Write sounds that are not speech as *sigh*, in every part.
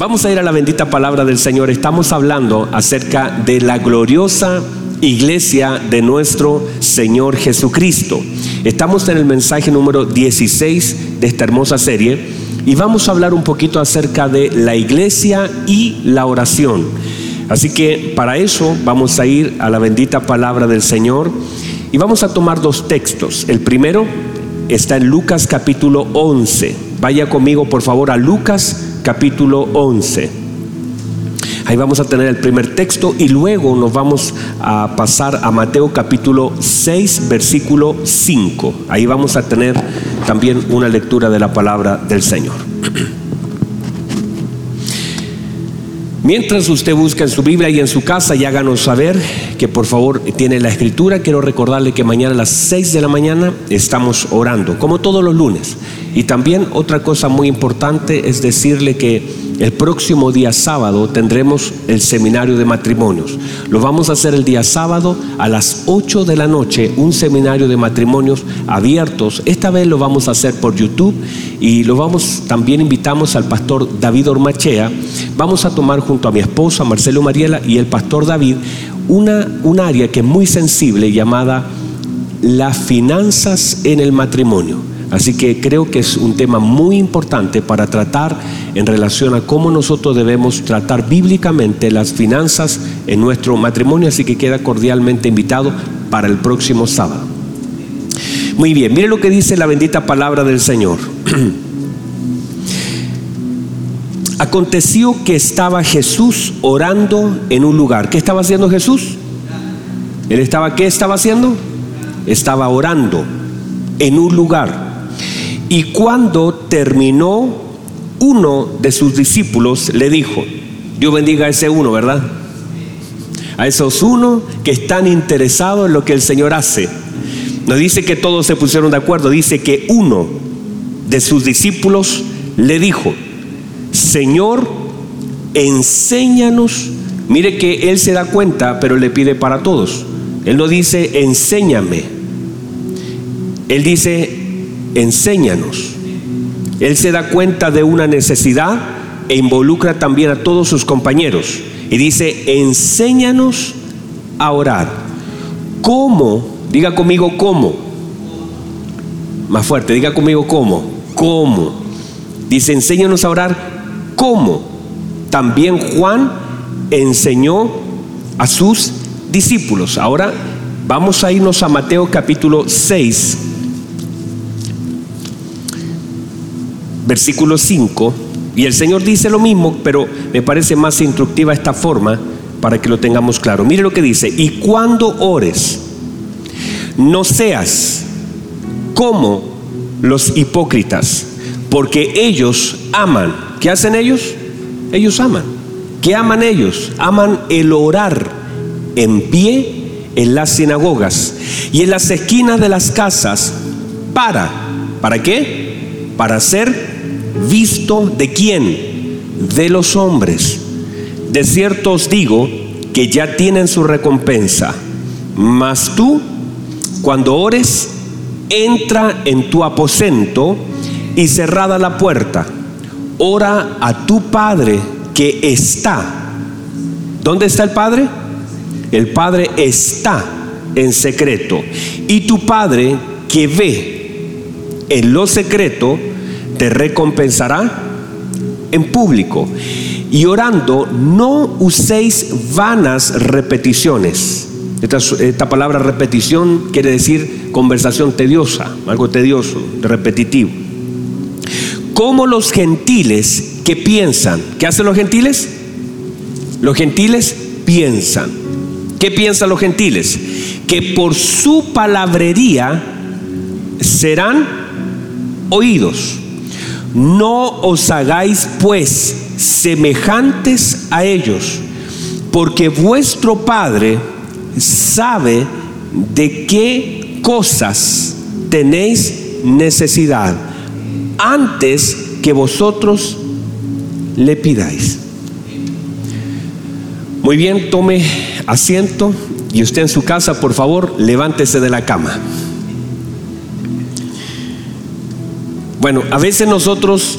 Vamos a ir a la bendita palabra del Señor. Estamos hablando acerca de la gloriosa iglesia de nuestro Señor Jesucristo. Estamos en el mensaje número 16 de esta hermosa serie y vamos a hablar un poquito acerca de la iglesia y la oración. Así que para eso vamos a ir a la bendita palabra del Señor y vamos a tomar dos textos. El primero está en Lucas capítulo 11. Vaya conmigo por favor a Lucas capítulo 11. Ahí vamos a tener el primer texto y luego nos vamos a pasar a Mateo capítulo 6, versículo 5. Ahí vamos a tener también una lectura de la palabra del Señor. Mientras usted busca en su Biblia y en su casa y háganos saber que por favor tiene la escritura, quiero recordarle que mañana a las 6 de la mañana estamos orando, como todos los lunes. Y también otra cosa muy importante es decirle que el próximo día sábado tendremos el seminario de matrimonios. Lo vamos a hacer el día sábado a las 8 de la noche, un seminario de matrimonios abiertos. Esta vez lo vamos a hacer por YouTube y lo vamos, también invitamos al pastor David Ormachea. Vamos a tomar junto a mi esposa Marcelo Mariela y el pastor David una, un área que es muy sensible llamada las finanzas en el matrimonio. Así que creo que es un tema muy importante para tratar en relación a cómo nosotros debemos tratar bíblicamente las finanzas en nuestro matrimonio, así que queda cordialmente invitado para el próximo sábado. Muy bien, mire lo que dice la bendita palabra del Señor. *clears throat* Aconteció que estaba Jesús orando en un lugar. ¿Qué estaba haciendo Jesús? Él estaba, ¿qué estaba haciendo? Estaba orando en un lugar. Y cuando terminó, uno de sus discípulos le dijo, Dios bendiga a ese uno, ¿verdad? A esos uno que están interesados en lo que el Señor hace. No dice que todos se pusieron de acuerdo, dice que uno de sus discípulos le dijo, Señor, enséñanos. Mire que él se da cuenta, pero le pide para todos. Él no dice, enséñame. Él dice, enséñanos. Él se da cuenta de una necesidad e involucra también a todos sus compañeros. Y dice, enséñanos a orar. ¿Cómo? Diga conmigo cómo. Más fuerte, diga conmigo cómo. ¿Cómo? Dice, enséñanos a orar. ¿Cómo? También Juan enseñó a sus discípulos. Ahora vamos a irnos a Mateo capítulo 6 versículo 5, y el Señor dice lo mismo, pero me parece más instructiva esta forma para que lo tengamos claro. Mire lo que dice, y cuando ores, no seas como los hipócritas, porque ellos aman. ¿Qué hacen ellos? Ellos aman. ¿Qué aman ellos? Aman el orar en pie en las sinagogas y en las esquinas de las casas para, ¿para qué? Para ser visto de quién? De los hombres. De cierto os digo que ya tienen su recompensa. Mas tú, cuando ores, entra en tu aposento y cerrada la puerta, ora a tu Padre que está. ¿Dónde está el Padre? El Padre está en secreto. Y tu Padre que ve en lo secreto, te recompensará en público. Y orando, no uséis vanas repeticiones. Esta, palabra repetición quiere decir conversación tediosa, algo tedioso, repetitivo. Como los gentiles que piensan, ¿qué hacen los gentiles? Los gentiles piensan. ¿Qué piensan los gentiles? Que por su palabrería serán oídos. No os hagáis pues semejantes a ellos, porque vuestro Padre sabe de qué cosas tenéis necesidad antes que vosotros le pidáis. Muy bien, tome asiento y usted en su casa, por favor, levántese de la cama. Bueno, a veces nosotros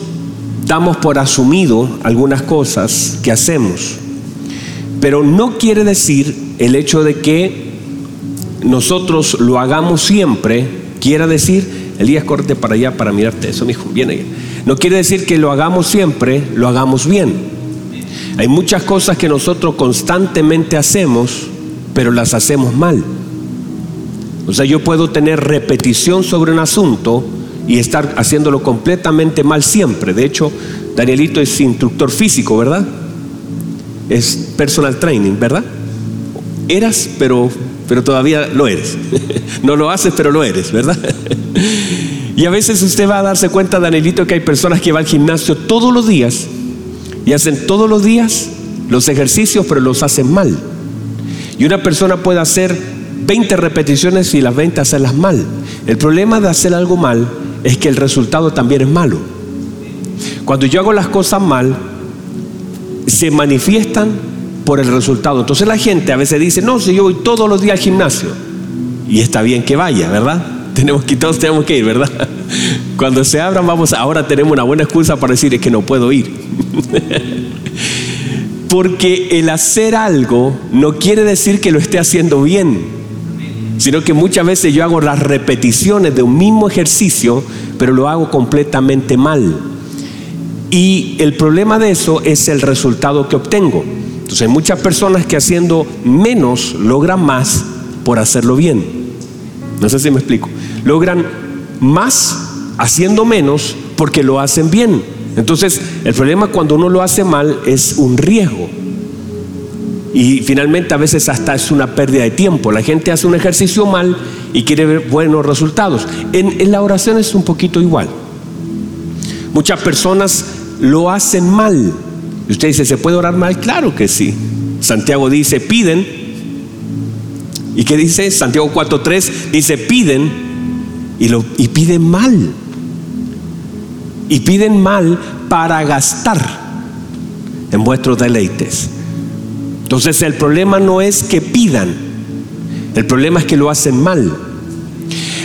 damos por asumido algunas cosas que hacemos. Pero no quiere decir el hecho de que nosotros lo hagamos siempre, quiera decir, Elías, corte para allá para mirarte eso, hijo, viene. No quiere decir que lo hagamos siempre, lo hagamos bien. Hay muchas cosas que nosotros constantemente hacemos, pero las hacemos mal. O sea, yo puedo tener repetición sobre un asunto y estar haciéndolo completamente mal siempre. De hecho, Danielito es instructor físico, ¿verdad? Es personal training, ¿verdad? Eras, pero, pero todavía lo eres. *laughs* no lo haces, pero lo eres, ¿verdad? *laughs* y a veces usted va a darse cuenta, Danielito, que hay personas que van al gimnasio todos los días y hacen todos los días los ejercicios, pero los hacen mal. Y una persona puede hacer 20 repeticiones y las 20 hacerlas mal. El problema de hacer algo mal es que el resultado también es malo. Cuando yo hago las cosas mal, se manifiestan por el resultado. Entonces la gente a veces dice, no, si yo voy todos los días al gimnasio, y está bien que vaya, ¿verdad? *laughs* Tenemos que, todos tenemos que ir, ¿verdad? *laughs* Cuando se abran, vamos, ahora tenemos una buena excusa para decir es que no puedo ir. *laughs* Porque el hacer algo no quiere decir que lo esté haciendo bien sino que muchas veces yo hago las repeticiones de un mismo ejercicio, pero lo hago completamente mal. Y el problema de eso es el resultado que obtengo. Entonces hay muchas personas que haciendo menos logran más por hacerlo bien. No sé si me explico. Logran más haciendo menos porque lo hacen bien. Entonces el problema cuando uno lo hace mal es un riesgo. Y finalmente a veces hasta es una pérdida de tiempo. La gente hace un ejercicio mal y quiere ver buenos resultados. En, la oración es un poquito igual. Muchas personas lo hacen mal. Y usted dice, ¿se puede orar mal? Claro que sí. Santiago dice, piden. ¿Y qué dice? Santiago 4.3 dice, piden y, lo, y piden mal. Y piden mal para gastar en vuestros deleites. Entonces el problema no es que pidan, el problema es que lo hacen mal.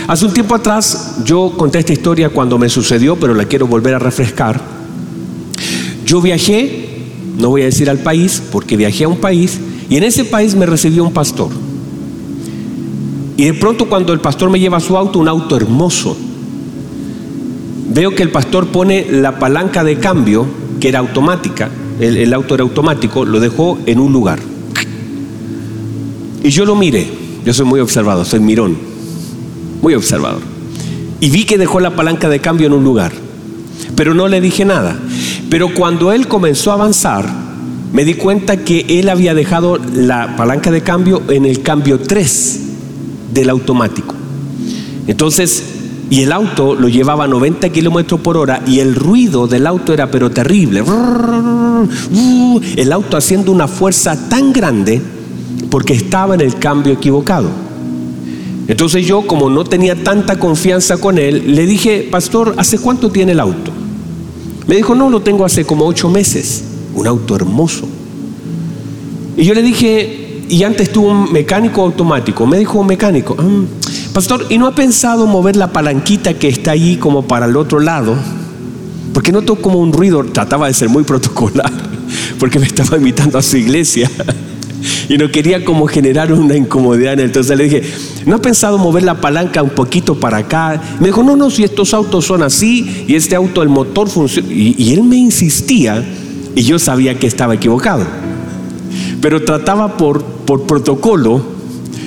Hace un tiempo atrás yo conté esta historia cuando me sucedió, pero la quiero volver a refrescar. Yo viajé, no voy a decir al país, porque viajé a un país y en ese país me recibió un pastor. Y de pronto cuando el pastor me lleva su auto, un auto hermoso, veo que el pastor pone la palanca de cambio, que era automática, el, auto era automático, lo dejó en un lugar. Y yo lo miré, yo soy muy observador, soy mirón, muy observador. Y vi que dejó la palanca de cambio en un lugar, pero no le dije nada. Pero cuando él comenzó a avanzar, me di cuenta que él había dejado la palanca de cambio en el cambio 3 del automático. Entonces y el auto lo llevaba a 90 kilómetros por hora y el ruido del auto era pero terrible. El auto haciendo una fuerza tan grande porque estaba en el cambio equivocado. Entonces yo, como no tenía tanta confianza con él, le dije, pastor, ¿hace cuánto tiene el auto? Me dijo, no, lo tengo hace como ocho meses. Un auto hermoso. Y yo le dije, y antes tuvo un mecánico automático. Me dijo, mecánico. Ah, Pastor, ¿y no ha pensado mover la palanquita que está allí como para el otro lado? Porque noto como un ruido, trataba de ser muy protocolar, *laughs* porque me estaba invitando a su iglesia *laughs* y no quería como generar una incomodidad. Entonces le dije, ¿no ha pensado mover la palanca un poquito para acá? Me dijo, no, no, si estos autos son así y este auto, el motor funciona. Y, él me insistía y yo sabía que estaba equivocado. Pero trataba por, por protocolo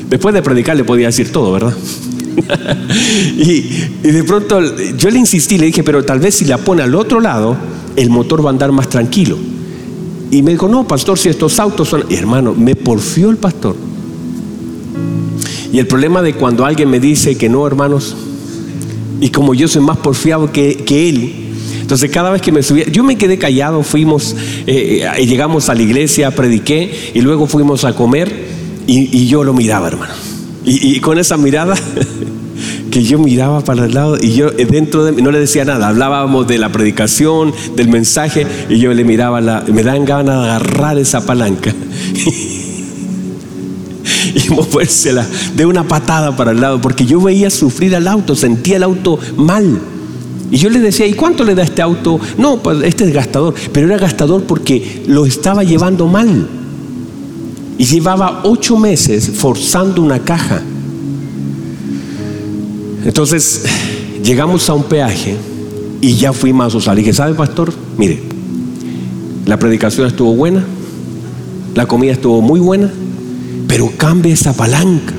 Después de predicar le podía decir todo, ¿verdad? *laughs* y, de pronto yo le insistí, le dije, pero tal vez si la pone al otro lado, el motor va a andar más tranquilo. Y me dijo, no, pastor, si estos autos son... hermano, me porfió el pastor. Y el problema de cuando alguien me dice que no, hermanos, y como yo soy más porfiado que, que él, entonces cada vez que me subía, yo me quedé callado, fuimos, eh, eh, llegamos a la iglesia, prediqué y luego fuimos a comer y, yo lo miraba, hermano. Y, con esa mirada *laughs* que yo miraba para el lado y yo dentro de mí no le decía nada, hablábamos de la predicación, del mensaje y yo le miraba, la, me dan ganas de agarrar esa palanca *laughs* y movérsela de una patada para el lado, porque yo veía sufrir al auto, sentía el auto mal. Y yo le decía, ¿y cuánto le da este auto? No, pues este es gastador, pero era gastador porque lo estaba llevando mal. Y llevaba ocho meses forzando una caja. Entonces, llegamos a un peaje y ya fuimos a usar. Le dije, ¿sabe, pastor? Mire, la predicación estuvo buena, la comida estuvo muy buena, pero cambie esa palanca.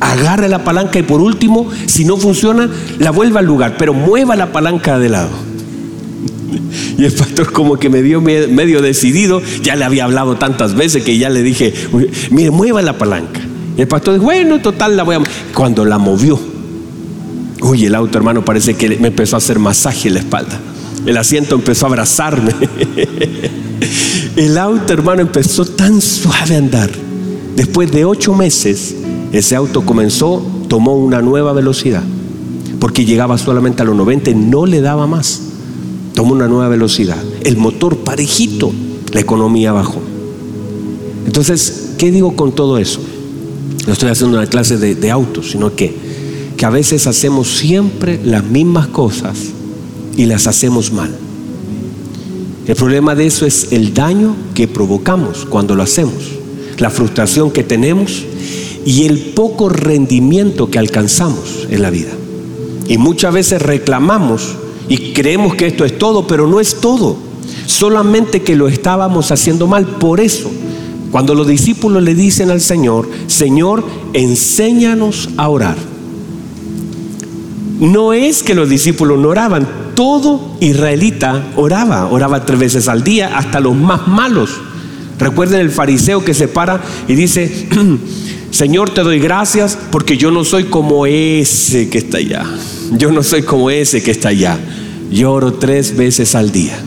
Agarre la palanca y por último, si no funciona, la vuelva al lugar, pero mueva la palanca de lado. Y el pastor como que me dio medio decidido, ya le había hablado tantas veces que ya le dije, mire, mueva la palanca. Y el pastor dijo, bueno, total, la voy a... Cuando la movió, uy, el auto hermano parece que me empezó a hacer masaje en la espalda. El asiento empezó a abrazarme. *laughs* El auto, hermano, empezó tan suave a andar. Después de ocho meses, ese auto comenzó, tomó una nueva velocidad. Porque llegaba solamente a los 90 y no le daba más. Tomó una nueva velocidad. El motor parejito, la economía bajó. Entonces, ¿qué digo con todo eso? No estoy haciendo una clase de, de autos, sino que, que a veces hacemos siempre las mismas cosas y las hacemos mal. El problema de eso es el daño que provocamos cuando lo hacemos, la frustración que tenemos y el poco rendimiento que alcanzamos en la vida. Y muchas veces reclamamos y creemos que esto es todo, pero no es todo. Solamente que lo estábamos haciendo mal. Por eso, cuando los discípulos le dicen al Señor, Señor, enséñanos a orar. No es que los discípulos no oraban, todo israelita oraba, oraba tres veces al día, hasta los más malos. Recuerden el fariseo que se para y dice, *clears throat* Señor, te doy gracias porque yo no soy como ese que está allá. Yo no soy como ese que está allá. Yo oro tres veces al día.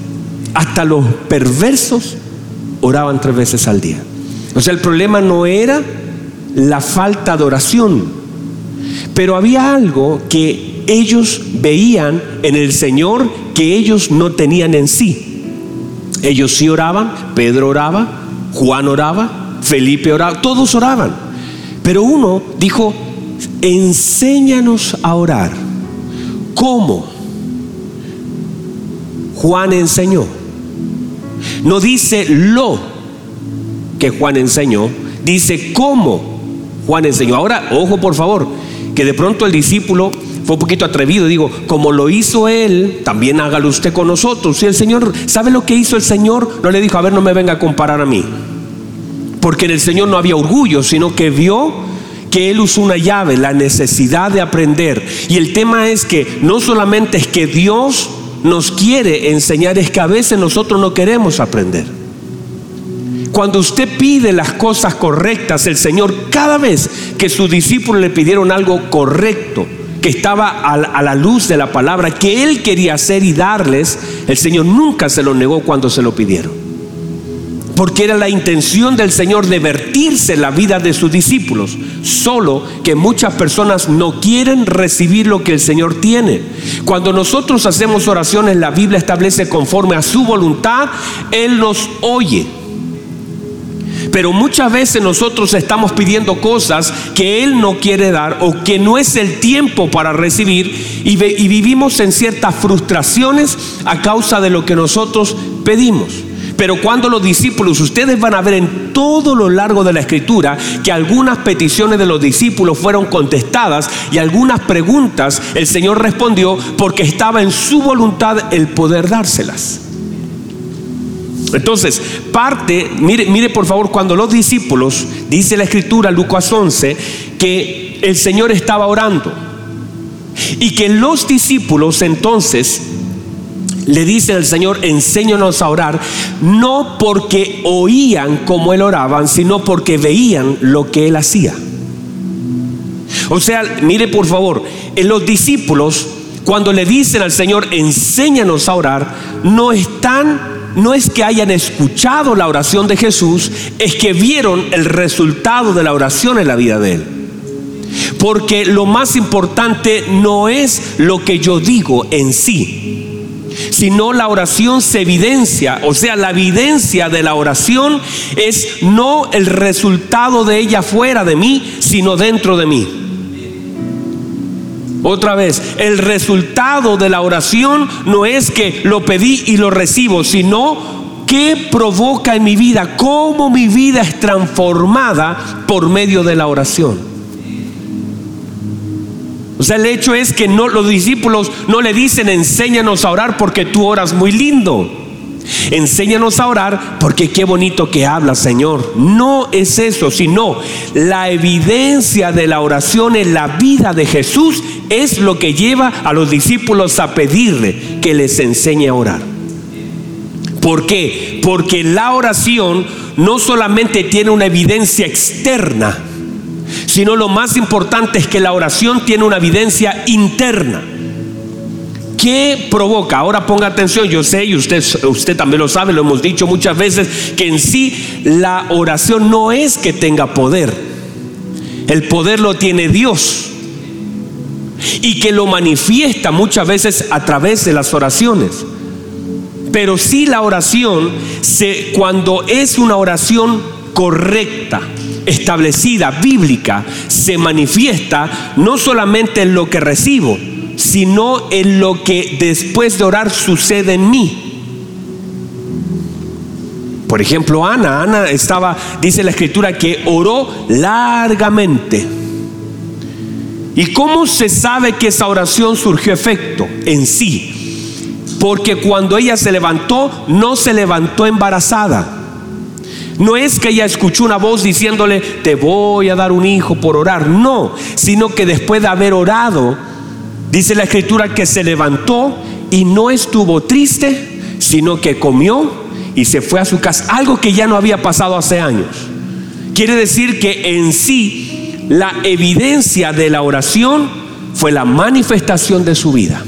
Hasta los perversos oraban tres veces al día. O sea, el problema no era la falta de oración, pero había algo que ellos veían en el Señor que ellos no tenían en sí. Ellos sí oraban, Pedro oraba, Juan oraba, Felipe oraba, todos oraban. Pero uno dijo, enséñanos a orar. ¿Cómo? Juan enseñó. No dice lo que Juan enseñó, dice cómo Juan enseñó. Ahora, ojo por favor, que de pronto el discípulo fue un poquito atrevido. Digo, como lo hizo él, también hágalo usted con nosotros. Si el Señor, ¿sabe lo que hizo el Señor? No le dijo, a ver, no me venga a comparar a mí. Porque en el Señor no había orgullo, sino que vio que Él usó una llave, la necesidad de aprender. Y el tema es que no solamente es que Dios nos quiere enseñar, es que a veces nosotros no queremos aprender. Cuando usted pide las cosas correctas, el Señor, cada vez que sus discípulos le pidieron algo correcto, que estaba a la luz de la palabra, que él quería hacer y darles, el Señor nunca se lo negó cuando se lo pidieron. Porque era la intención del Señor de vertirse la vida de sus discípulos. Solo que muchas personas no quieren recibir lo que el Señor tiene. Cuando nosotros hacemos oraciones, la Biblia establece conforme a su voluntad, Él nos oye. Pero muchas veces nosotros estamos pidiendo cosas que Él no quiere dar o que no es el tiempo para recibir y, vivimos en ciertas frustraciones a causa de lo que nosotros pedimos. Pero cuando los discípulos, ustedes van a ver en todo lo largo de la escritura que algunas peticiones de los discípulos fueron contestadas y algunas preguntas el Señor respondió porque estaba en su voluntad el poder dárselas. Entonces, parte, mire, mire por favor, cuando los discípulos, dice la escritura, Lucas 11, que el Señor estaba orando. Y que los discípulos entonces le dicen al Señor, enséñanos a orar, no porque oían como Él oraban, sino porque veían lo que Él hacía. O sea, mire por favor, en los discípulos, cuando le dicen al Señor, enséñanos a orar, no están no es que hayan escuchado la oración de Jesús, es que vieron el resultado de la oración en la vida de Él. Porque lo más importante no es lo que yo digo en sí, sino la oración se evidencia, o sea, la evidencia de la oración es no el resultado de ella fuera de mí, sino dentro de mí. Otra vez, el resultado de la oración no es que lo pedí y lo recibo, sino qué provoca en mi vida, cómo mi vida es transformada por medio de la oración. O sea, el hecho es que no, los discípulos no le dicen enséñanos a orar porque tú oras muy lindo. Enséñanos a orar porque qué bonito que habla Señor. No es eso, sino la evidencia de la oración en la vida de Jesús es lo que lleva a los discípulos a pedirle que les enseñe a orar. ¿Por qué? Porque la oración no solamente tiene una evidencia externa, sino lo más importante es que la oración tiene una evidencia interna. ¿Qué provoca? Ahora ponga atención, yo sé y usted, usted también lo sabe, lo hemos dicho muchas veces, que en sí la oración no es que tenga poder. El poder lo tiene Dios y que lo manifiesta muchas veces a través de las oraciones. Pero sí la oración, cuando es una oración correcta, establecida, bíblica, se manifiesta no solamente en lo que recibo, sino en lo que después de orar sucede en mí. Por ejemplo, Ana, Ana estaba, dice la escritura, que oró largamente. ¿Y cómo se sabe que esa oración surgió efecto en sí? Porque cuando ella se levantó, no se levantó embarazada. No es que ella escuchó una voz diciéndole, te voy a dar un hijo por orar. No, sino que después de haber orado, Dice la escritura que se levantó y no estuvo triste, sino que comió y se fue a su casa. Algo que ya no había pasado hace años. Quiere decir que en sí la evidencia de la oración fue la manifestación de su vida.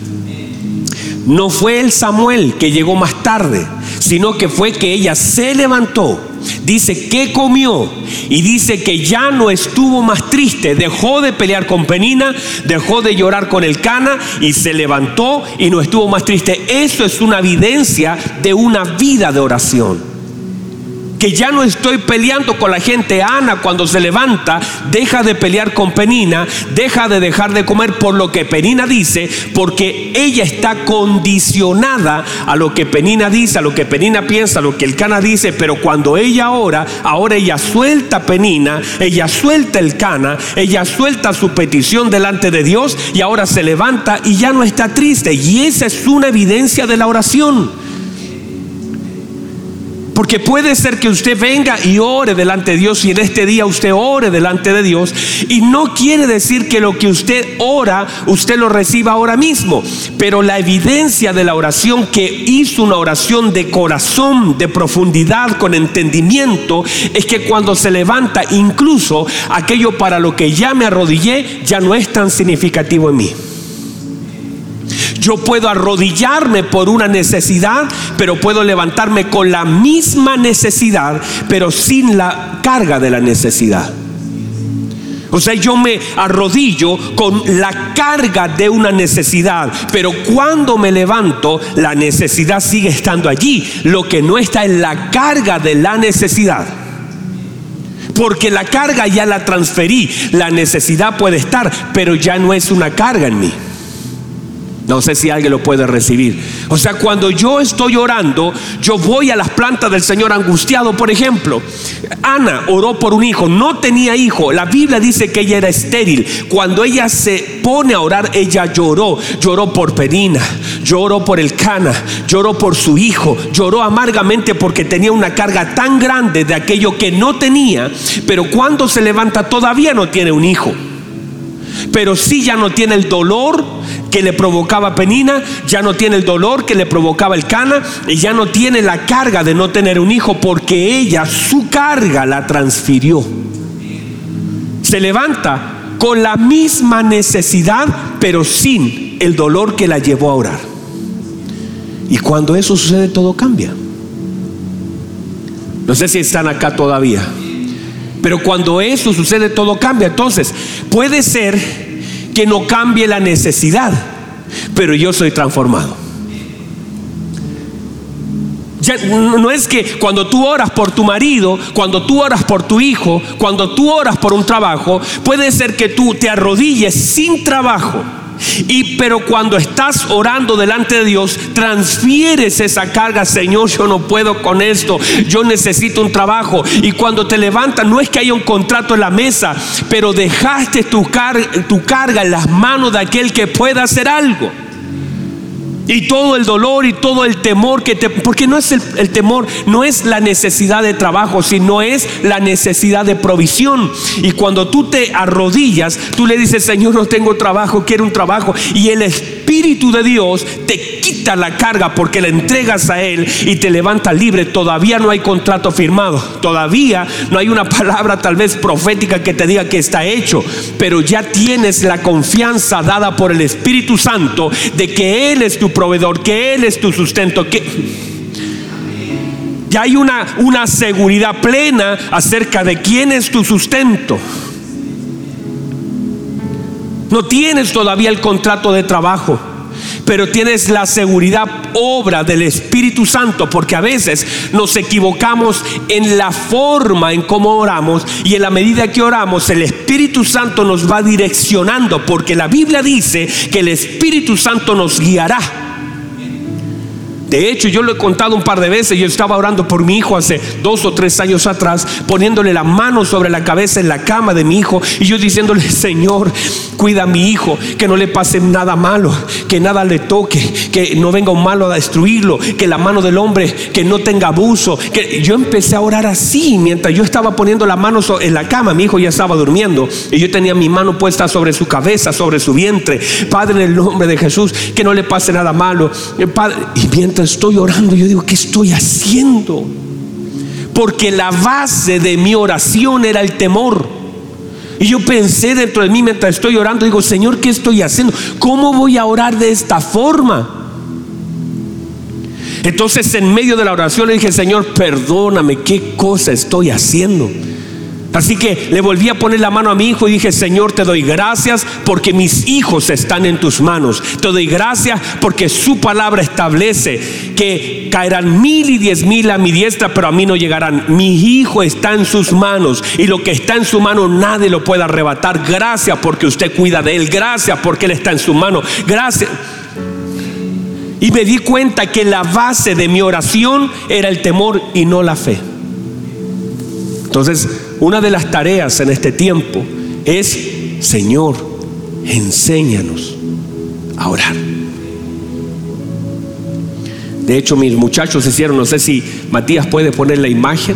No fue el Samuel que llegó más tarde, sino que fue que ella se levantó dice que comió y dice que ya no estuvo más triste, dejó de pelear con Penina, dejó de llorar con el Cana y se levantó y no estuvo más triste. Eso es una evidencia de una vida de oración que ya no estoy peleando con la gente. Ana cuando se levanta deja de pelear con Penina, deja de dejar de comer por lo que Penina dice, porque ella está condicionada a lo que Penina dice, a lo que Penina piensa, a lo que el Cana dice, pero cuando ella ora, ahora ella suelta Penina, ella suelta el Cana, ella suelta su petición delante de Dios y ahora se levanta y ya no está triste. Y esa es una evidencia de la oración. Porque puede ser que usted venga y ore delante de Dios y en este día usted ore delante de Dios. Y no quiere decir que lo que usted ora, usted lo reciba ahora mismo. Pero la evidencia de la oración que hizo una oración de corazón, de profundidad, con entendimiento, es que cuando se levanta, incluso aquello para lo que ya me arrodillé, ya no es tan significativo en mí. Yo puedo arrodillarme por una necesidad, pero puedo levantarme con la misma necesidad, pero sin la carga de la necesidad. O sea, yo me arrodillo con la carga de una necesidad, pero cuando me levanto, la necesidad sigue estando allí. Lo que no está es la carga de la necesidad. Porque la carga ya la transferí, la necesidad puede estar, pero ya no es una carga en mí. No sé si alguien lo puede recibir. O sea, cuando yo estoy orando, yo voy a las plantas del Señor angustiado. Por ejemplo, Ana oró por un hijo, no tenía hijo. La Biblia dice que ella era estéril. Cuando ella se pone a orar, ella lloró. Lloró por Penina, lloró por el Cana, lloró por su hijo, lloró amargamente porque tenía una carga tan grande de aquello que no tenía. Pero cuando se levanta, todavía no tiene un hijo pero sí ya no tiene el dolor que le provocaba Penina, ya no tiene el dolor que le provocaba el Cana y ya no tiene la carga de no tener un hijo porque ella su carga la transfirió. Se levanta con la misma necesidad, pero sin el dolor que la llevó a orar. Y cuando eso sucede, todo cambia. No sé si están acá todavía. Pero cuando eso sucede, todo cambia. Entonces, puede ser que no cambie la necesidad, pero yo soy transformado. Ya, no es que cuando tú oras por tu marido, cuando tú oras por tu hijo, cuando tú oras por un trabajo, puede ser que tú te arrodilles sin trabajo Y pero cuando estás orando delante de Dios, transfieres esa carga, Señor, yo no puedo con esto, yo necesito un trabajo. Y cuando te levantas, no es que haya un contrato en la mesa, pero dejaste tu, tu carga en las manos de aquel que pueda hacer algo. Y todo el dolor y todo el temor que te... Porque no es el, temor, no es la necesidad de trabajo, sino es la necesidad de provisión. Y cuando tú te arrodillas, tú le dices, Señor, no tengo trabajo, quiero un trabajo. Y el Espíritu de Dios te la carga porque la entregas a Él y te levanta libre. Todavía no hay contrato firmado. Todavía no hay una *laughs* palabra tal vez profética que te diga que está hecho. Pero ya tienes la confianza dada por el Espíritu Santo de que Él es tu proveedor, que Él es tu sustento, que ya hay una, una seguridad plena acerca de quién es tu sustento. No tienes todavía el contrato de trabajo pero tienes la seguridad obra del Espíritu Santo, porque a veces nos equivocamos en la forma en cómo oramos y en la medida que oramos el Espíritu Santo nos va direccionando, porque la Biblia dice que el Espíritu Santo nos guiará. De hecho, yo lo he contado un par de veces. Yo estaba orando por mi hijo hace dos o tres años atrás, poniéndole la mano sobre la cabeza en la cama de mi hijo y yo diciéndole, *laughs* Señor, cuida a mi hijo, que no le pase nada malo, que nada le toque, que no venga un malo a destruirlo, que la mano del hombre, que no tenga abuso. Que yo empecé a orar así mientras yo estaba poniendo la mano en la cama. Mi hijo ya estaba durmiendo y yo tenía mi mano puesta sobre su cabeza, sobre su vientre. Padre, en el nombre de Jesús, que no le pase nada malo. Padre, y mientras estoy orando, yo digo, ¿qué estoy haciendo? Porque la base de mi oración era el temor. Y yo pensé dentro de mí mientras estoy orando, digo, Señor, ¿qué estoy haciendo? ¿Cómo voy a orar de esta forma? Entonces en medio de la oración le dije, Señor, perdóname, ¿qué cosa estoy haciendo? Así que le volví a poner la mano a mi hijo y dije, Señor, te doy gracias porque mis hijos están en tus manos. Te doy gracias porque su palabra establece que caerán mil y diez mil a mi diestra, pero a mí no llegarán. Mi hijo está en sus manos y lo que está en su mano nadie lo puede arrebatar. Gracias porque usted cuida de él. Gracias porque él está en su mano. Gracias. Y me di cuenta que la base de mi oración era el temor y no la fe. Entonces, una de las tareas en este tiempo es, Señor, enséñanos a orar. De hecho, mis muchachos hicieron, no sé si Matías puede poner la imagen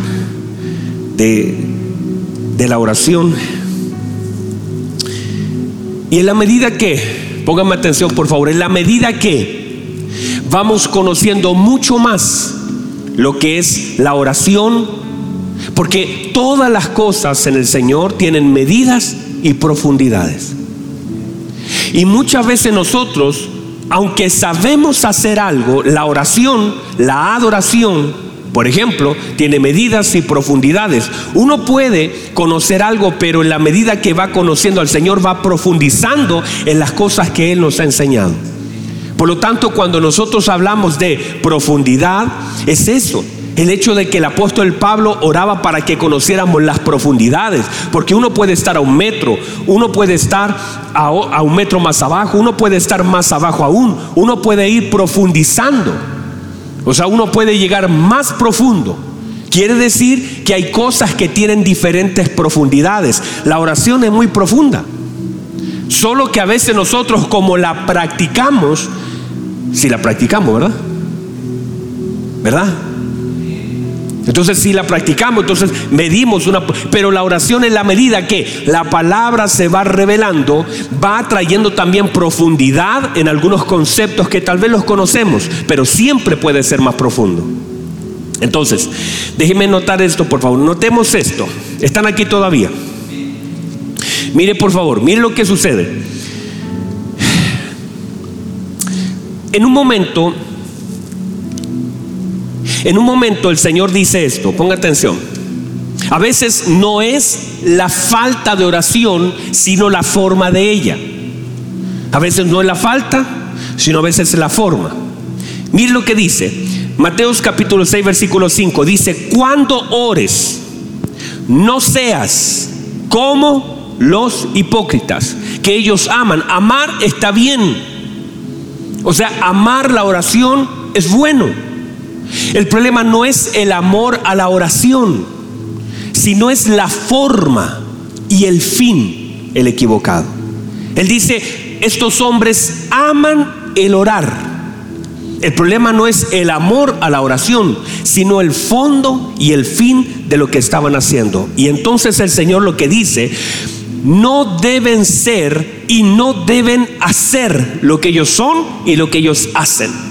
de, de la oración. Y en la medida que, pónganme atención por favor, en la medida que vamos conociendo mucho más lo que es la oración, porque todas las cosas en el Señor tienen medidas y profundidades. Y muchas veces nosotros, aunque sabemos hacer algo, la oración, la adoración, por ejemplo, tiene medidas y profundidades. Uno puede conocer algo, pero en la medida que va conociendo al Señor va profundizando en las cosas que Él nos ha enseñado. Por lo tanto, cuando nosotros hablamos de profundidad, es eso el hecho de que el apóstol Pablo oraba para que conociéramos las profundidades, porque uno puede estar a un metro, uno puede estar a, un metro más abajo, uno puede estar más abajo aún, uno puede ir profundizando, o sea, uno puede llegar más profundo. Quiere decir que hay cosas que tienen diferentes profundidades. La oración es muy profunda. Solo que a veces nosotros como la practicamos, si la practicamos, ¿verdad? ¿Verdad? Entonces si la practicamos, entonces medimos una... Pero la oración en la medida que la palabra se va revelando, va trayendo también profundidad en algunos conceptos que tal vez los conocemos, pero siempre puede ser más profundo. Entonces, déjenme notar esto, por favor. Notemos esto. Están aquí todavía. Mire, por favor, mire lo que sucede. En un momento en un momento el Señor dice esto, ponga atención. A veces no es la falta de oración, sino la forma de ella. A veces no es la falta, sino a veces es la forma. Mire lo que dice. Mateos capítulo 6, versículo 5. Dice, cuando ores, no seas como los hipócritas, que ellos aman. Amar está bien. O sea, amar la oración es bueno. El problema no es el amor a la oración, sino es la forma y el fin el equivocado. Él dice, estos hombres aman el orar. El problema no es el amor a la oración, sino el fondo y el fin de lo que estaban haciendo. Y entonces el Señor lo que dice, no deben ser y no deben hacer lo que ellos son y lo que ellos hacen.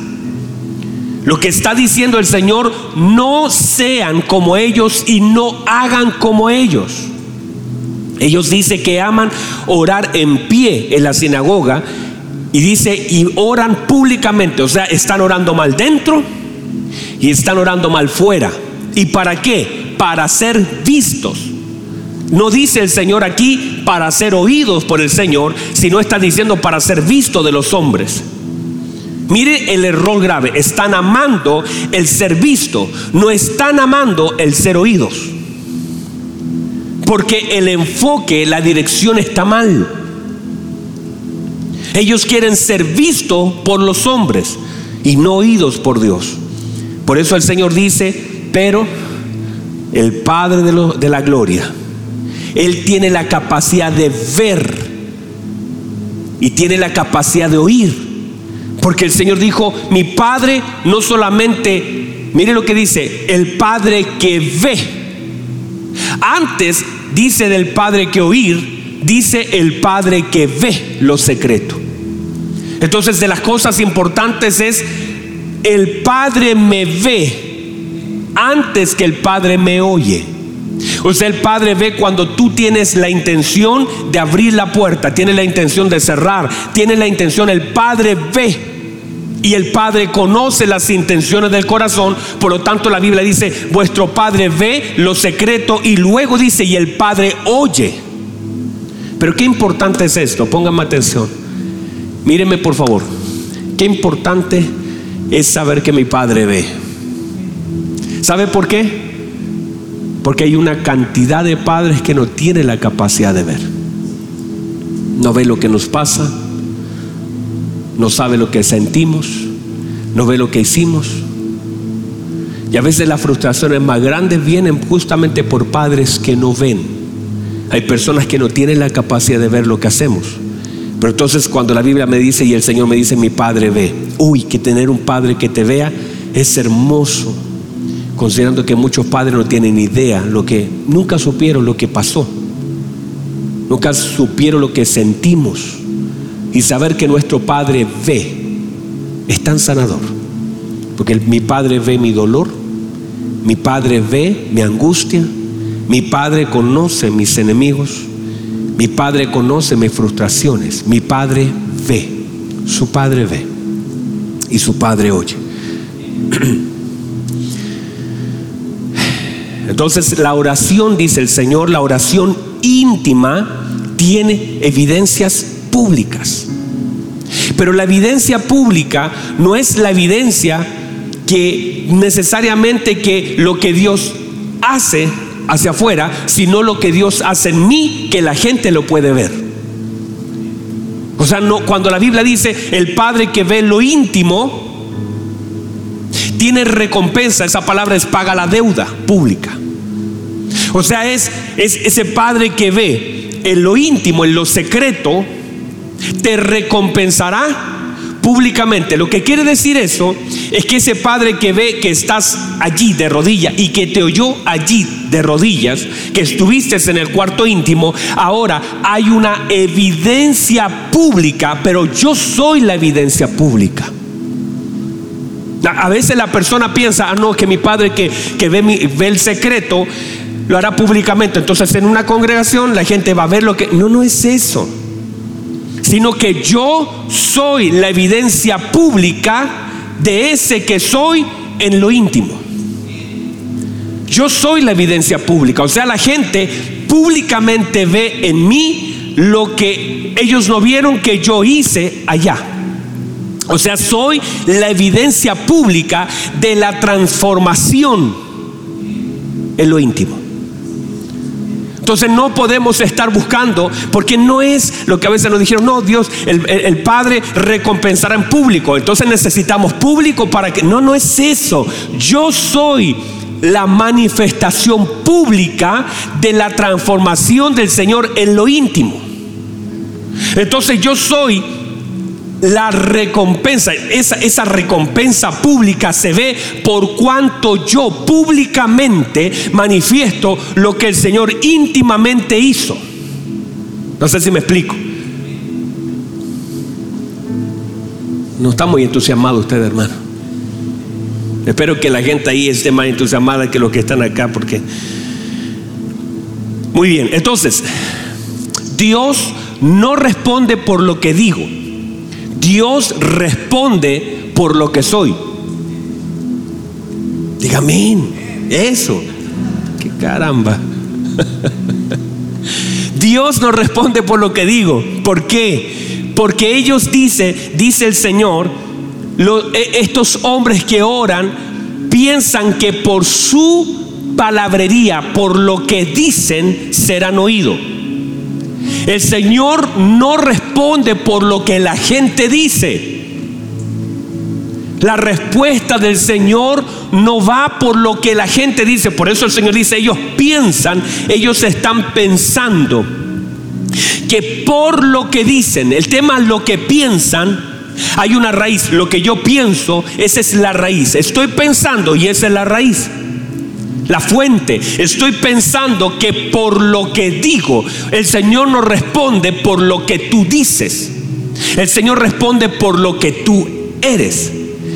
Lo que está diciendo el Señor, no sean como ellos y no hagan como ellos. Ellos dicen que aman orar en pie en la sinagoga y dice, y oran públicamente, o sea, están orando mal dentro y están orando mal fuera. ¿Y para qué? Para ser vistos. No dice el Señor aquí para ser oídos por el Señor, sino está diciendo para ser visto de los hombres. Mire el error grave. Están amando el ser visto, no están amando el ser oídos. Porque el enfoque, la dirección está mal. Ellos quieren ser vistos por los hombres y no oídos por Dios. Por eso el Señor dice, pero el Padre de, de la Gloria, Él tiene la capacidad de ver y tiene la capacidad de oír. Porque el Señor dijo, mi Padre no solamente, mire lo que dice, el Padre que ve. Antes dice del Padre que oír, dice el Padre que ve lo secreto. Entonces de las cosas importantes es, el Padre me ve antes que el Padre me oye. O sea, el Padre ve cuando tú tienes la intención de abrir la puerta, tienes la intención de cerrar, tienes la intención, el Padre ve. Y el Padre conoce las intenciones del corazón, por lo tanto la Biblia dice, vuestro Padre ve lo secreto y luego dice, y el Padre oye. Pero qué importante es esto, pónganme atención. Míreme por favor, qué importante es saber que mi Padre ve. ¿Sabe por qué? Porque hay una cantidad de padres que no tienen la capacidad de ver. No ve lo que nos pasa, no sabe lo que sentimos, no ve lo que hicimos. Y a veces las frustraciones más grandes vienen justamente por padres que no ven. Hay personas que no tienen la capacidad de ver lo que hacemos. Pero entonces cuando la Biblia me dice y el Señor me dice, mi Padre ve, uy, que tener un Padre que te vea es hermoso, considerando que muchos padres no tienen idea, lo que nunca supieron lo que pasó, nunca supieron lo que sentimos. Y saber que nuestro Padre ve es tan sanador, porque mi Padre ve mi dolor, mi Padre ve mi angustia, mi Padre conoce mis enemigos. Mi padre conoce mis frustraciones. Mi padre ve. Su padre ve. Y su padre oye. *clears throat* Entonces la oración, dice el Señor, la oración íntima tiene evidencias públicas. Pero la evidencia pública no es la evidencia que necesariamente que lo que Dios hace hacia afuera, sino lo que Dios hace en mí, que la gente lo puede ver. O sea, no, cuando la Biblia dice el Padre que ve lo íntimo, tiene recompensa, esa palabra es paga la deuda pública. O sea, es, es ese Padre que ve en lo íntimo, en lo secreto, te recompensará públicamente. Lo que quiere decir eso es que ese padre que ve que estás allí de rodillas y que te oyó allí de rodillas, que estuviste en el cuarto íntimo, ahora hay una evidencia pública, pero yo soy la evidencia pública. A veces la persona piensa, ah, no, que mi padre que, ve, ve el secreto lo hará públicamente. Entonces en una congregación la gente va a ver lo que... No, no es eso sino que yo soy la evidencia pública de ese que soy en lo íntimo. Yo soy la evidencia pública, o sea, la gente públicamente ve en mí lo que ellos no vieron que yo hice allá. O sea, soy la evidencia pública de la transformación en lo íntimo. Entonces no podemos estar buscando, porque no es lo que a veces nos dijeron, no, Dios, el, Padre recompensará en público. Entonces necesitamos público para que... No, no es eso. Yo soy la manifestación pública de la transformación del Señor en lo íntimo. Entonces yo soy la recompensa, esa, recompensa pública se ve por cuanto yo públicamente manifiesto lo que el Señor íntimamente hizo. No sé si me explico. No está muy entusiasmado usted, hermano. Espero que la gente ahí esté más entusiasmada que los que están acá, porque... Muy bien, entonces, Dios no responde por lo que digo Dios responde por lo que soy. Dígame, eso. Qué caramba. *laughs* Dios no responde por lo que digo. ¿Por qué? Porque ellos dicen, dice el Señor, e, estos hombres que oran piensan que por su palabrería, por lo que dicen, serán oídos. El Señor no responde por lo que la gente dice. La respuesta del Señor no va por lo que la gente dice. Por eso el Señor dice, ellos piensan, ellos están pensando que por lo que dicen, el tema lo que piensan, hay una raíz. Lo que yo pienso, esa es la raíz. Estoy pensando y esa es la raíz la fuente. Estoy pensando que por lo que digo, el Señor no responde por lo que tú dices. El Señor responde por lo que tú eres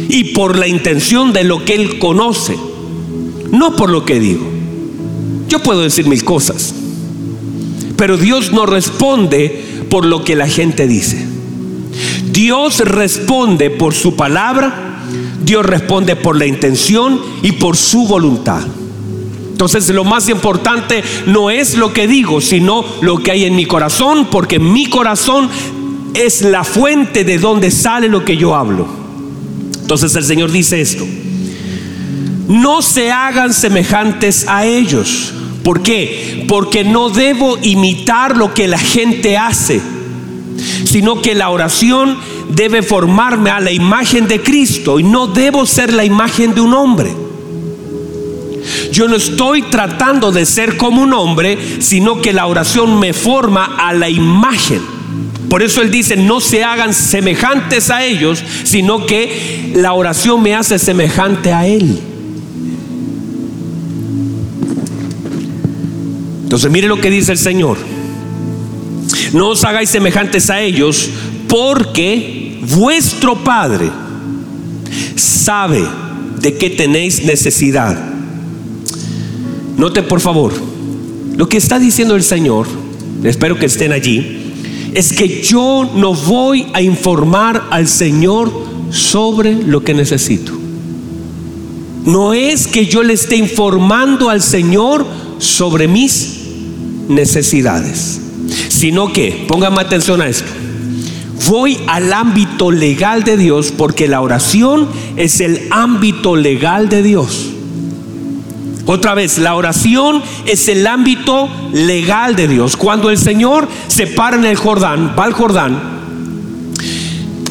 y por la intención de lo que Él conoce, no por lo que digo. Yo puedo decir mil cosas, pero Dios no responde por lo que la gente dice. Dios responde por su palabra, Dios responde por la intención y por su voluntad. Entonces lo más importante no es lo que digo, sino lo que hay en mi corazón, porque mi corazón es la fuente de donde sale lo que yo hablo. Entonces el Señor dice esto, no se hagan semejantes a ellos. ¿Por qué? Porque no debo imitar lo que la gente hace, sino que la oración debe formarme a la imagen de Cristo y no debo ser la imagen de un hombre. Yo no estoy tratando de ser como un hombre, sino que la oración me forma a la imagen. Por eso Él dice, no se hagan semejantes a ellos, sino que la oración me hace semejante a Él. Entonces mire lo que dice el Señor. No os hagáis semejantes a ellos, porque vuestro Padre sabe de qué tenéis necesidad Note por favor, lo que está diciendo el Señor, espero que estén allí, es que yo no voy a informar al Señor sobre lo que necesito. No es que yo le esté informando al Señor sobre mis necesidades, sino que, póngame atención a esto, voy al ámbito legal de Dios porque la oración es el ámbito legal de Dios. Otra vez, la oración es el ámbito legal de Dios. Cuando el Señor se para en el Jordán, va al Jordán,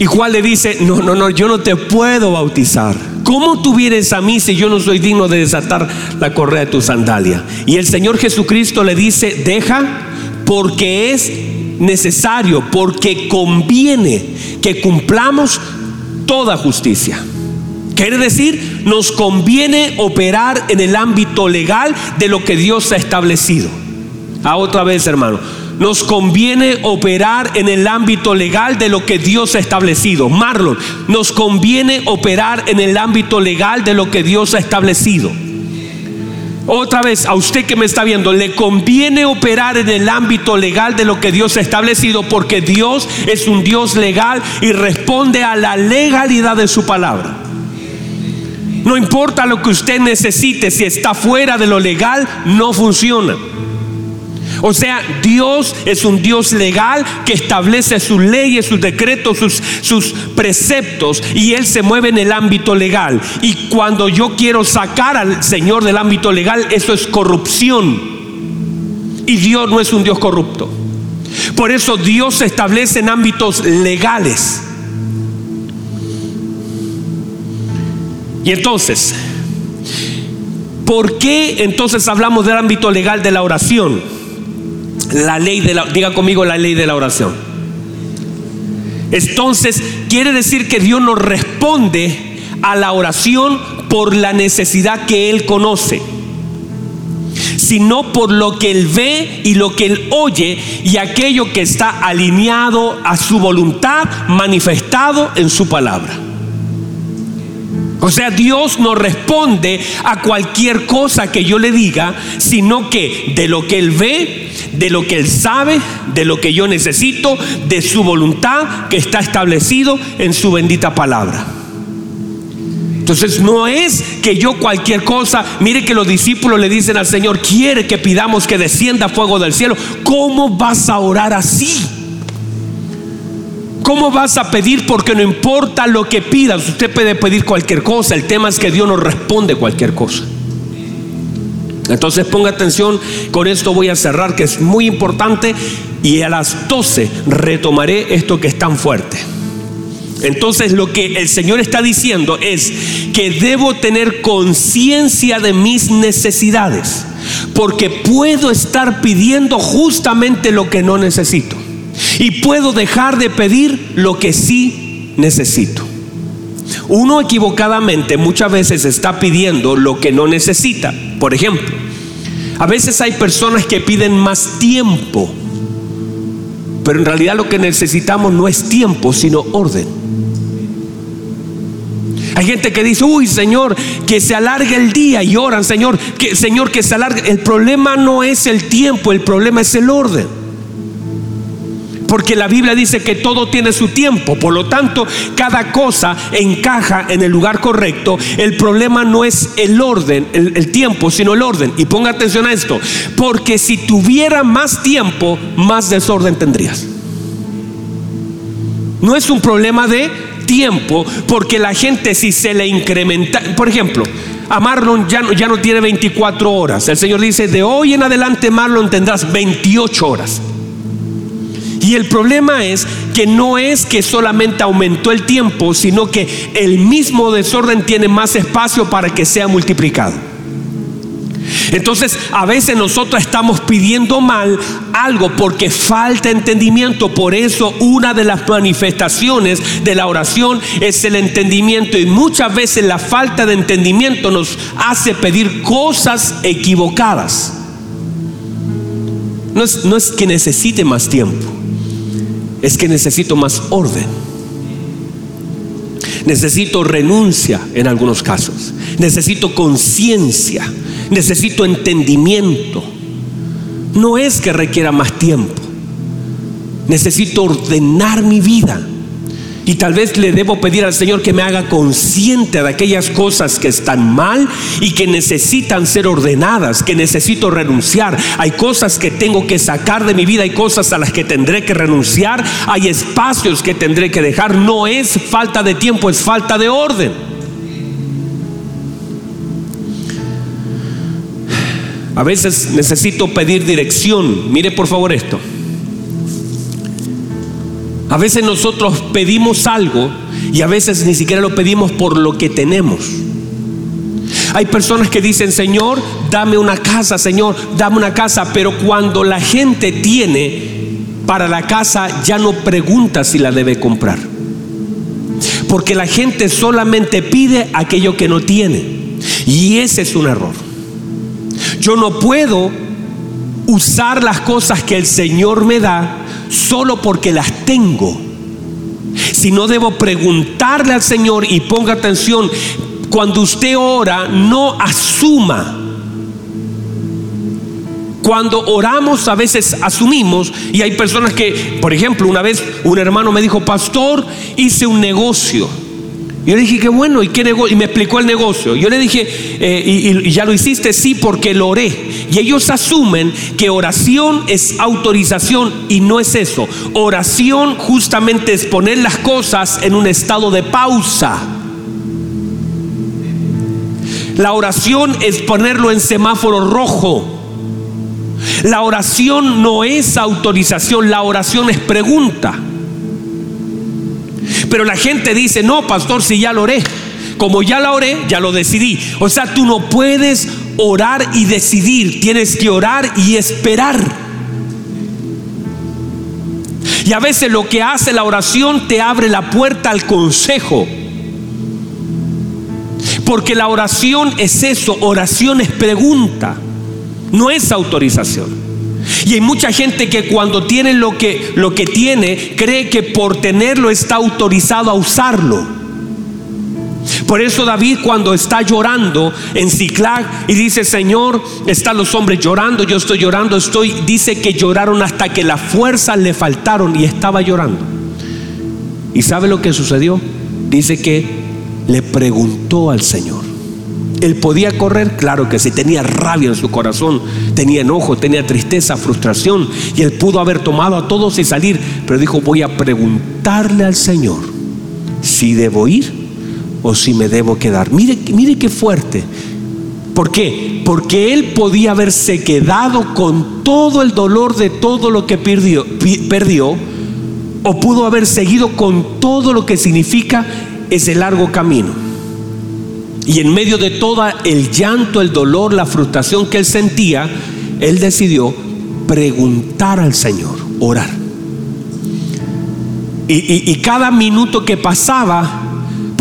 y Juan le dice, no, no, no, yo no te puedo bautizar. ¿Cómo tú vienes a mí si yo no soy digno de desatar la correa de tu sandalia? Y el Señor Jesucristo le dice, deja porque es necesario, porque conviene que cumplamos toda justicia. Quiere decir, nos conviene operar en el ámbito legal de lo que Dios ha establecido. A otra vez, hermano. Nos conviene operar en el ámbito legal de lo que Dios ha establecido. Marlon, nos conviene operar en el ámbito legal de lo que Dios ha establecido. Otra vez, a usted que me está viendo, le conviene operar en el ámbito legal de lo que Dios ha establecido porque Dios es un Dios legal y responde a la legalidad de su palabra. No importa lo que usted necesite, si está fuera de lo legal, no funciona. O sea, Dios es un Dios legal que establece sus leyes, sus decretos, sus, sus, preceptos y Él se mueve en el ámbito legal. Y cuando yo quiero sacar al Señor del ámbito legal, eso es corrupción. Y Dios no es un Dios corrupto. Por eso Dios se establece en ámbitos legales. Y entonces, ¿por qué entonces hablamos del ámbito legal de la oración? La ley de la, diga conmigo la ley de la oración. Entonces, quiere decir que Dios nos responde a la oración por la necesidad que Él conoce sino por lo que Él ve y lo que Él oye y aquello que está alineado a su voluntad manifestado en su palabra. O sea, Dios no responde a cualquier cosa que yo le diga, sino que de lo que Él ve, de lo que Él sabe, de lo que yo necesito, de su voluntad que está establecido en su bendita palabra. Entonces no es que yo cualquier cosa, mire que los discípulos le dicen al Señor, quiere que pidamos que descienda fuego del cielo. ¿Cómo vas a orar así? ¿Cómo vas a pedir? Porque no importa lo que pidas, usted puede pedir cualquier cosa. El tema es que Dios no responde cualquier cosa. Entonces ponga atención, con esto voy a cerrar, que es muy importante, y a las 12 retomaré esto que es tan fuerte. Entonces lo que el Señor está diciendo es que debo tener conciencia de mis necesidades, porque puedo estar pidiendo justamente lo que no necesito y puedo dejar de pedir lo que sí necesito. Uno equivocadamente muchas veces está pidiendo lo que no necesita. Por ejemplo, a veces hay personas que piden más tiempo, pero en realidad lo que necesitamos no es tiempo, sino orden. Hay gente que dice, uy Señor, que se alargue el día y oran, Señor, que Señor, que se alargue. El problema no es el tiempo, el problema es el orden. Porque la Biblia dice que todo tiene su tiempo, por lo tanto, cada cosa encaja en el lugar correcto. El problema no es el orden, el, tiempo, sino el orden. Y ponga atención a esto, porque si tuviera más tiempo, más desorden tendrías. No es un problema de tiempo porque la gente si se le incrementa, por ejemplo, a Marlon ya no, ya no tiene 24 horas. El Señor dice, de hoy en adelante Marlon tendrás 28 horas. Y el problema es que no es que solamente aumentó el tiempo, sino que el mismo desorden tiene más espacio para que sea multiplicado. Entonces, a veces nosotros estamos pidiendo mal algo porque falta entendimiento. Por eso, una de las manifestaciones de la oración es el entendimiento. Y muchas veces la falta de entendimiento nos hace pedir cosas equivocadas. No es, que necesite más tiempo, es que necesito más orden. Necesito renuncia en algunos casos. Necesito conciencia necesito entendimiento. No es que requiera más tiempo. Necesito ordenar mi vida. Y tal vez le debo pedir al Señor que me haga consciente de aquellas cosas que están mal y que necesitan ser ordenadas, que necesito renunciar. Hay cosas que tengo que sacar de mi vida, hay cosas a las que tendré que renunciar, hay espacios que tendré que dejar. No es falta de tiempo, es falta de orden. A veces necesito pedir dirección. Mire por favor esto. A veces nosotros pedimos algo y a veces ni siquiera lo pedimos por lo que tenemos. Hay personas que dicen, Señor, dame una casa, Señor, dame una casa, pero cuando la gente tiene para la casa ya no pregunta si la debe comprar. Porque la gente solamente pide aquello que no tiene. Y ese es un error. Yo no puedo usar las cosas que el Señor me da solo porque las tengo. Si no debo preguntarle al Señor y ponga atención, cuando usted ora, no asuma. Cuando oramos a veces asumimos y hay personas que, por ejemplo, una vez un hermano me dijo, pastor, hice un negocio. Yo le dije, qué bueno, ¿y qué negocio? Y me explicó el negocio. Yo le dije, eh, y, ya lo hiciste? Sí, porque lo oré. Y ellos asumen que oración es autorización y no es eso. Oración justamente es poner las cosas en un estado de pausa. La oración es ponerlo en semáforo rojo. La oración no es autorización, la oración es pregunta. Pero la gente dice, no, pastor, si ya lo oré. Como ya la oré, ya lo decidí. O sea, tú no puedes orar y decidir, tienes que orar y esperar. Y a veces lo que hace la oración te abre la puerta al consejo. Porque la oración es eso, oración es pregunta, no es autorización. Y hay mucha gente que cuando tiene lo que, lo que tiene, cree que por tenerlo está autorizado a usarlo. Por eso David cuando está llorando en Ciclag y dice, Señor, están los hombres llorando, yo estoy llorando, estoy, dice que lloraron hasta que las fuerzas le faltaron y estaba llorando. ¿Y sabe lo que sucedió? Dice que le preguntó al Señor. Él podía correr, claro que sí, tenía rabia en su corazón, tenía enojo, tenía tristeza, frustración, y él pudo haber tomado a todos y salir, pero dijo, voy a preguntarle al Señor si debo ir o si me debo quedar. Mire, mire qué fuerte. ¿Por qué? Porque él podía haberse quedado con todo el dolor de todo lo que perdió, perdió o pudo haber seguido con todo lo que significa ese largo camino. Y en medio de todo el llanto, el dolor, la frustración que él sentía, él decidió preguntar al Señor, orar. y cada minuto que pasaba,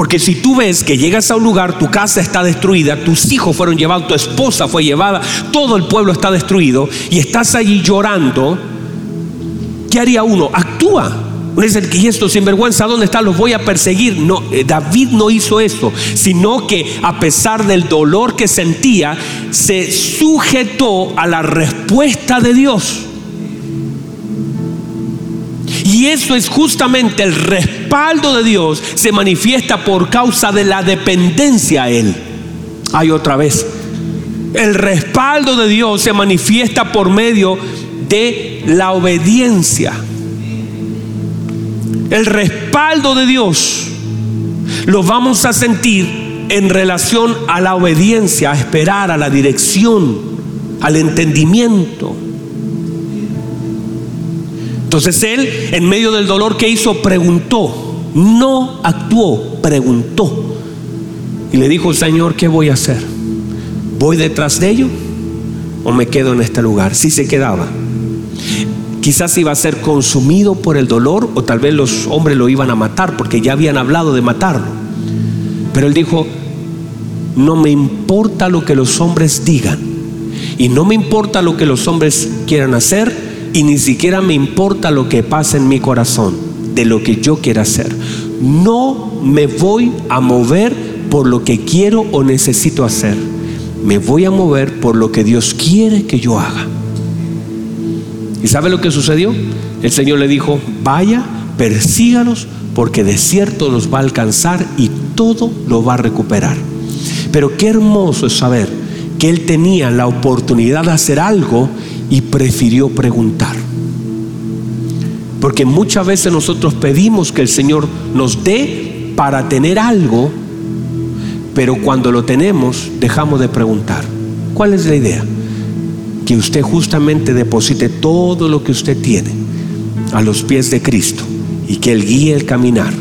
porque si tú ves que llegas a un lugar, tu casa está destruida, tus hijos fueron llevados, tu esposa fue llevada, todo el pueblo está destruido y estás allí llorando, ¿qué haría uno? Actúa. Uno dice, ¿y esto sinvergüenza dónde está? Los voy a perseguir. No, eh, David no hizo eso, sino que a pesar del dolor que sentía, se sujetó a la respuesta de Dios. Y eso es justamente el respaldo de Dios se manifiesta por causa de la dependencia a Él. Hay otra vez. El respaldo de Dios se manifiesta por medio de la obediencia. El respaldo de Dios lo vamos a sentir en relación a la obediencia, a esperar, a la dirección, al entendimiento. Entonces él, en medio del dolor que hizo, preguntó, no actuó, preguntó. Y le dijo, Señor, ¿qué voy a hacer? ¿Voy detrás de ellos o me quedo en este lugar? Si se quedaba. Quizás iba a ser consumido por el dolor o tal vez los hombres lo iban a matar porque ya habían hablado de matarlo. Pero él dijo, no me importa lo que los hombres digan y no me importa lo que los hombres quieran hacer y ni siquiera me importa lo que pasa en mi corazón de lo que yo quiera hacer. No me voy a mover por lo que quiero o necesito hacer. Me voy a mover por lo que Dios quiere que yo haga. ¿Y sabe lo que sucedió? El Señor le dijo, vaya, persígalos, porque de cierto los va a alcanzar y todo lo va a recuperar. Pero qué hermoso es saber que Él tenía la oportunidad de hacer algo y prefirió preguntar. Porque muchas veces nosotros pedimos que el Señor nos dé para tener algo, pero cuando lo tenemos dejamos de preguntar. ¿Cuál es la idea? Que usted justamente deposite todo lo que usted tiene a los pies de Cristo y que Él guíe el caminar.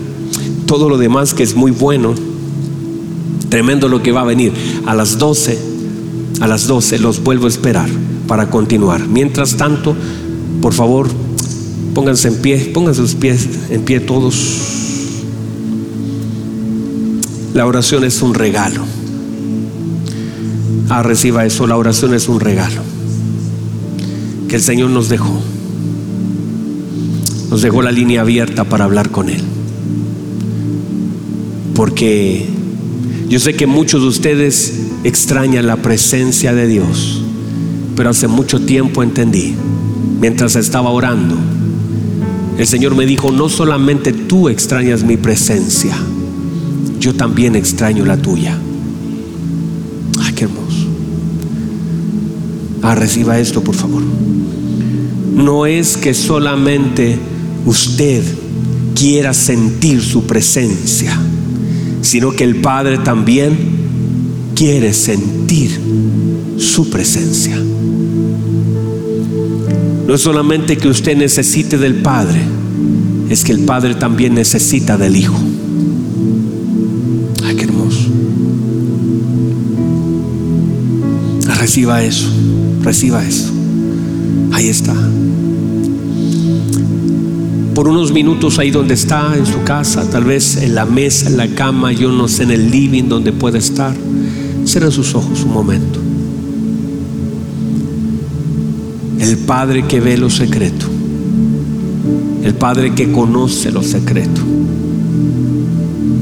Todo lo demás que es muy bueno, tremendo lo que va a venir. A las 12, a las 12 los vuelvo a esperar para continuar. Mientras tanto, por favor, pónganse en pie, pónganse sus pies en pie todos. La oración es un regalo. Ah, reciba eso, la oración es un regalo que el Señor nos dejó. Nos dejó la línea abierta para hablar con Él. Porque yo sé que muchos de ustedes extrañan la presencia de Dios pero hace mucho tiempo entendí, mientras estaba orando, el Señor me dijo, no solamente tú extrañas mi presencia, yo también extraño la tuya. Ah, reciba esto, por favor. No es que solamente usted quiera sentir su presencia, sino que el Padre también quiere sentir su presencia. No es solamente que usted necesite del Padre, es que el Padre también necesita del Hijo. Ay, qué hermoso. Reciba eso, reciba eso. Ahí está. Por unos minutos ahí donde está, en su casa, tal vez en la mesa, en la cama, yo no sé, en el living donde puede estar. Cierra sus ojos un momento. El Padre que ve lo secreto. El Padre que conoce lo secreto.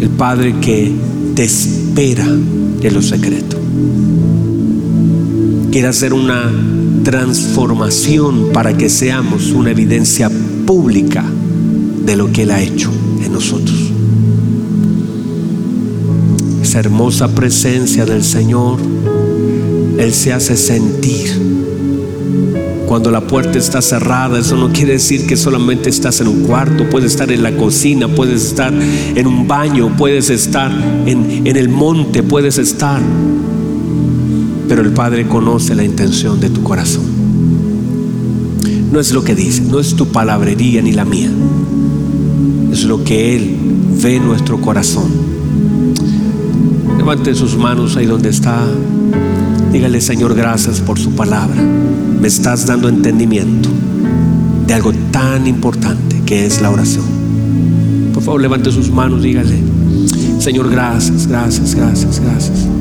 El Padre que te espera en lo secreto. Quiere hacer una transformación para que seamos una evidencia pública de lo que Él ha hecho en nosotros. Esa hermosa presencia del Señor, Él se hace sentir cuando la puerta está cerrada, eso no quiere decir que solamente estás en un cuarto, puedes estar en la cocina, puedes estar en un baño, puedes estar en, en el monte, puedes estar. Pero el Padre conoce la intención de tu corazón. No es lo que dice, no es tu palabrería ni la mía. Es lo que Él ve en nuestro corazón. Levante sus manos ahí donde está. Dígale, Señor, gracias por su palabra me estás dando entendimiento de algo tan importante que es la oración. Por favor, levante sus manos, dígale, Señor, gracias, gracias, gracias, gracias.